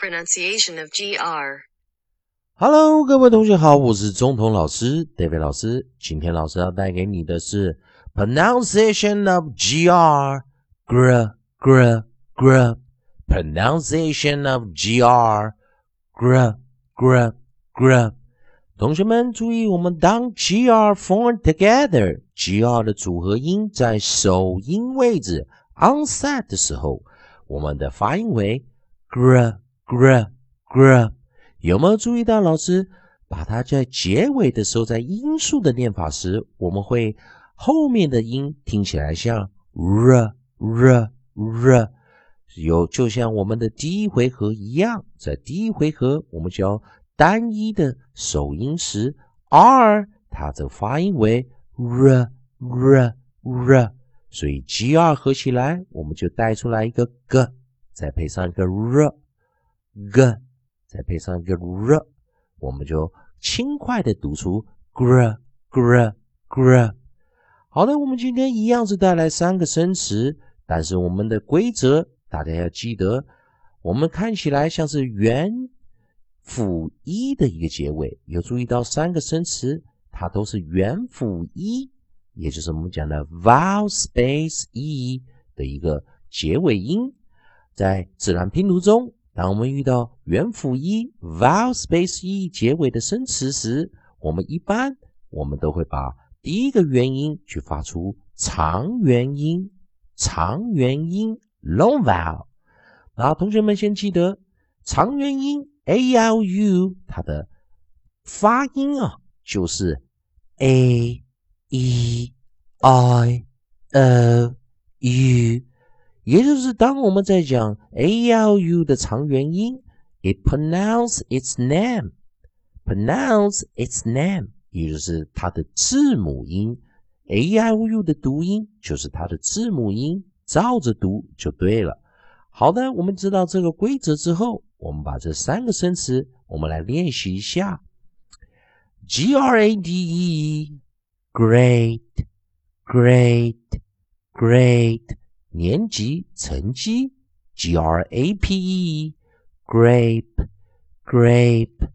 pronunciation of GR. Hello，各位同学好，我是中童老师 David 老师。今天老师要带给你的是 pronunciation of gr gr gr gr pronunciation of gr gr gr gr。同学们注意，我们当 gr formed together，gr 的组合音在首音位置 onset 的时候，我们的发音为 gr Gr gr。有没有注意到老师把它在结尾的时候，在音素的念法时，我们会后面的音听起来像 r r r，有就像我们的第一回合一样，在第一回合我们教单一的首音时，r 它的发音为 r r r，所以 g r 合起来我们就带出来一个 g，再配上一个 r g。再配上一个 r，我们就轻快的读出 gr gr gr。好的，我们今天一样是带来三个生词，但是我们的规则大家要记得，我们看起来像是元辅一的一个结尾，有注意到三个生词它都是元辅一，也就是我们讲的 vowel space e 的一个结尾音，在自然拼读中。当我们遇到元辅一 vowel space e 结尾的生词时，我们一般我们都会把第一个元音去发出长元音，长元音 long vowel。那同学们先记得长元音 a l u 它的发音啊，就是 a e i o u。也就是当我们在讲 a l u 的长元音，it pronounce its name，pronounce its name，也就是它的字母音 a l u 的读音就是它的字母音，照着读就对了。好的，我们知道这个规则之后，我们把这三个生词我们来练习一下：g r a d e，great，great，great。年级成绩，G R A P E，grape grape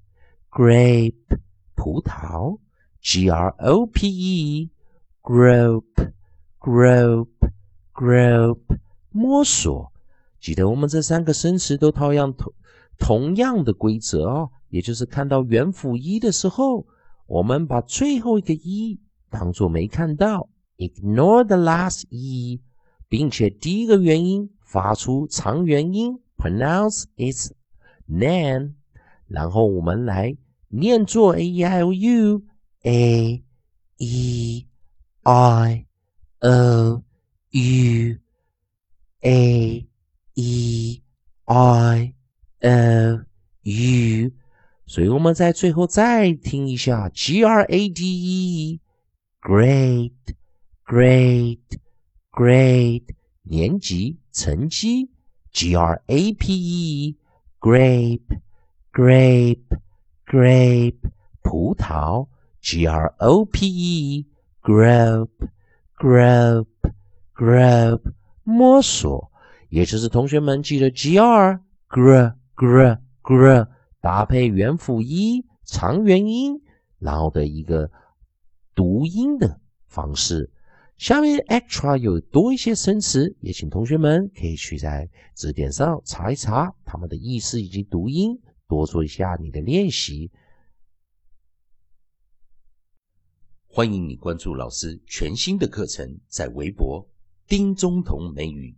grape 葡萄，G R O P E，grope grope grope 摸索。记得我们这三个生词都套样同同样的规则哦，也就是看到元辅一的时候，我们把最后一个一当做没看到，ignore the last e。并且第一个元音发出长元音，pronounce its name，然后我们来念作 a e i o u a e i o u a e i o u，所以我们在最后再听一下 g r a d e，great great。 Grade 年级成绩，g r a p e grape grape grape 葡萄，g r o p e grope grope grope 摸索，也就是同学们记得 g r gr gr gr 搭配元辅一长元音，然后的一个读音的方式。下面 extra 有多一些生词，也请同学们可以去在字典上查一查它们的意思以及读音，多做一下你的练习。欢迎你关注老师全新的课程，在微博丁中同美语。